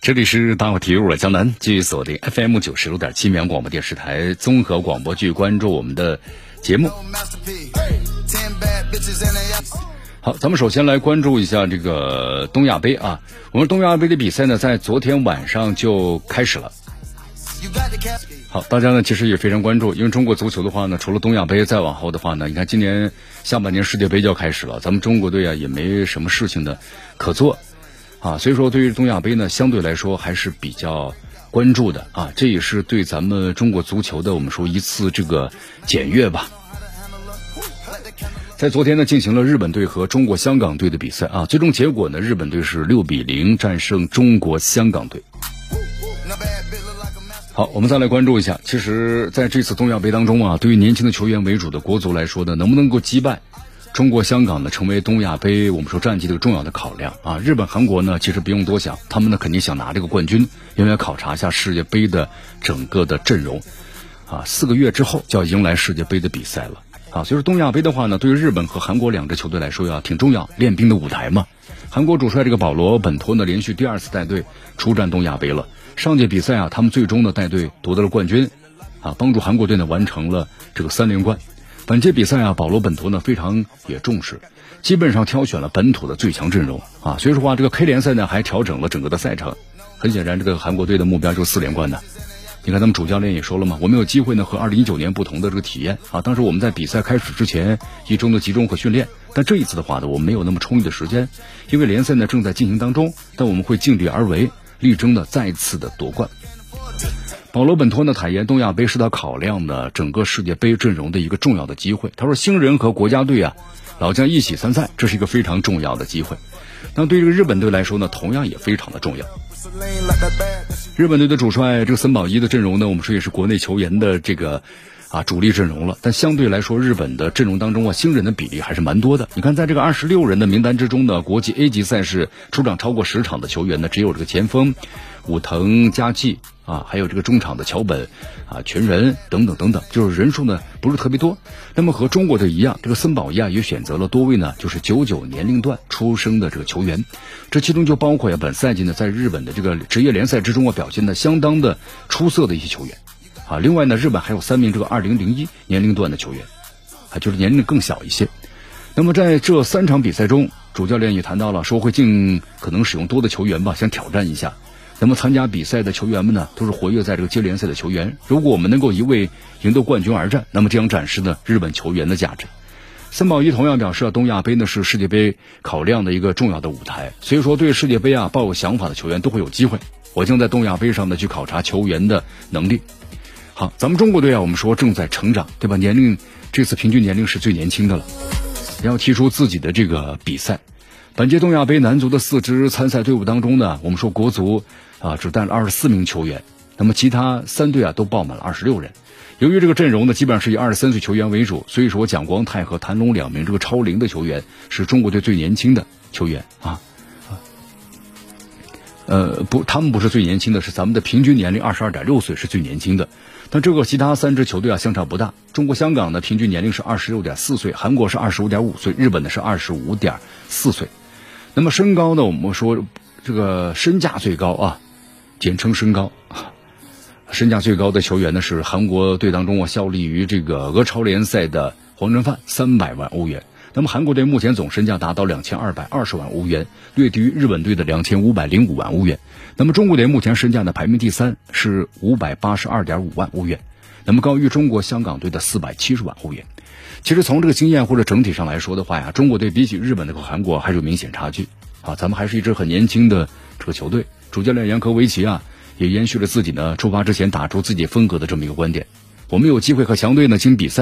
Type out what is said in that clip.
这里是大话体育，我江南，继续锁定 FM 九十六点七绵阳广播电视台综合广播剧，关注我们的节目。好，咱们首先来关注一下这个东亚杯啊。我们东亚杯的比赛呢，在昨天晚上就开始了。好，大家呢其实也非常关注，因为中国足球的话呢，除了东亚杯，再往后的话呢，你看今年下半年世界杯就要开始了，咱们中国队啊也没什么事情的可做啊，所以说对于东亚杯呢，相对来说还是比较关注的啊，这也是对咱们中国足球的我们说一次这个检阅吧。在昨天呢，进行了日本队和中国香港队的比赛啊，最终结果呢，日本队是六比零战胜中国香港队。好，我们再来关注一下，其实在这次东亚杯当中啊，对于年轻的球员为主的国足来说呢，能不能够击败中国香港呢，成为东亚杯我们说战绩的重要的考量啊。日本、韩国呢，其实不用多想，他们呢肯定想拿这个冠军，因为要考察一下世界杯的整个的阵容啊。四个月之后就要迎来世界杯的比赛了。啊，所以说东亚杯的话呢，对于日本和韩国两支球队来说呀，挺重要，练兵的舞台嘛。韩国主帅这个保罗本托呢，连续第二次带队出战东亚杯了。上届比赛啊，他们最终呢带队夺得了冠军，啊，帮助韩国队呢完成了这个三连冠。本届比赛啊，保罗本图呢非常也重视，基本上挑选了本土的最强阵容啊。所以说话，这个 K 联赛呢还调整了整个的赛程。很显然，这个韩国队的目标就是四连冠的。你看，他们主教练也说了嘛，我们有机会呢和二零一九年不同的这个体验啊。当时我们在比赛开始之前一周的集中和训练，但这一次的话呢，我们没有那么充裕的时间，因为联赛呢正在进行当中。但我们会尽力而为，力争呢再次的夺冠。保罗本托呢坦言，东亚杯是他考量的整个世界杯阵容的一个重要的机会。他说，新人和国家队啊老将一起参赛，这是一个非常重要的机会。那对这个日本队来说呢，同样也非常的重要。日本队的主帅这个森保一的阵容呢，我们说也是国内球员的这个啊主力阵容了。但相对来说，日本的阵容当中啊，新人的比例还是蛮多的。你看，在这个二十六人的名单之中呢，国际 A 级赛事出场超过十场的球员呢，只有这个前锋武藤佳纪。啊，还有这个中场的桥本，啊，全人等等等等，就是人数呢不是特别多。那么和中国队一样，这个森保一啊也选择了多位呢，就是九九年龄段出生的这个球员。这其中就包括呀，本赛季呢在日本的这个职业联赛之中啊表现的相当的出色的一些球员。啊，另外呢，日本还有三名这个二零零一年龄段的球员，啊，就是年龄更小一些。那么在这三场比赛中，主教练也谈到了，说会尽可能使用多的球员吧，想挑战一下。那么参加比赛的球员们呢，都是活跃在这个接联赛的球员。如果我们能够一位赢得冠军而战，那么将展示呢日本球员的价值。森保一同样表示，东亚杯呢是世界杯考量的一个重要的舞台，所以说对世界杯啊抱有想法的球员都会有机会。我将在东亚杯上呢去考察球员的能力。好，咱们中国队啊，我们说正在成长，对吧？年龄这次平均年龄是最年轻的了，要踢出自己的这个比赛。本届东亚杯男足的四支参赛队伍当中呢，我们说国足。啊，只带了二十四名球员，那么其他三队啊都报满了二十六人。由于这个阵容呢，基本上是以二十三岁球员为主，所以说蒋光太和谭龙两名这个超龄的球员是中国队最年轻的球员啊。呃，不，他们不是最年轻的，是咱们的平均年龄二十二点六岁是最年轻的。但这个其他三支球队啊相差不大，中国香港的平均年龄是二十六点四岁，韩国是二十五点五岁，日本呢是二十五点四岁。那么身高呢，我们说这个身价最高啊。简称身高，身价最高的球员呢是韩国队当中啊效力于这个俄超联赛的黄振范，三百万欧元。那么韩国队目前总身价达到两千二百二十万欧元，略低于日本队的两千五百零五万欧元。那么中国队目前身价呢排名第三，是五百八十二点五万欧元，那么高于中国香港队的四百七十万欧元。其实从这个经验或者整体上来说的话呀，中国队比起日本的和韩国还是有明显差距啊。咱们还是一支很年轻的这个球队。主教练杨科维奇啊，也延续了自己呢出发之前打出自己风格的这么一个观点。我们有机会和强队呢进行比赛。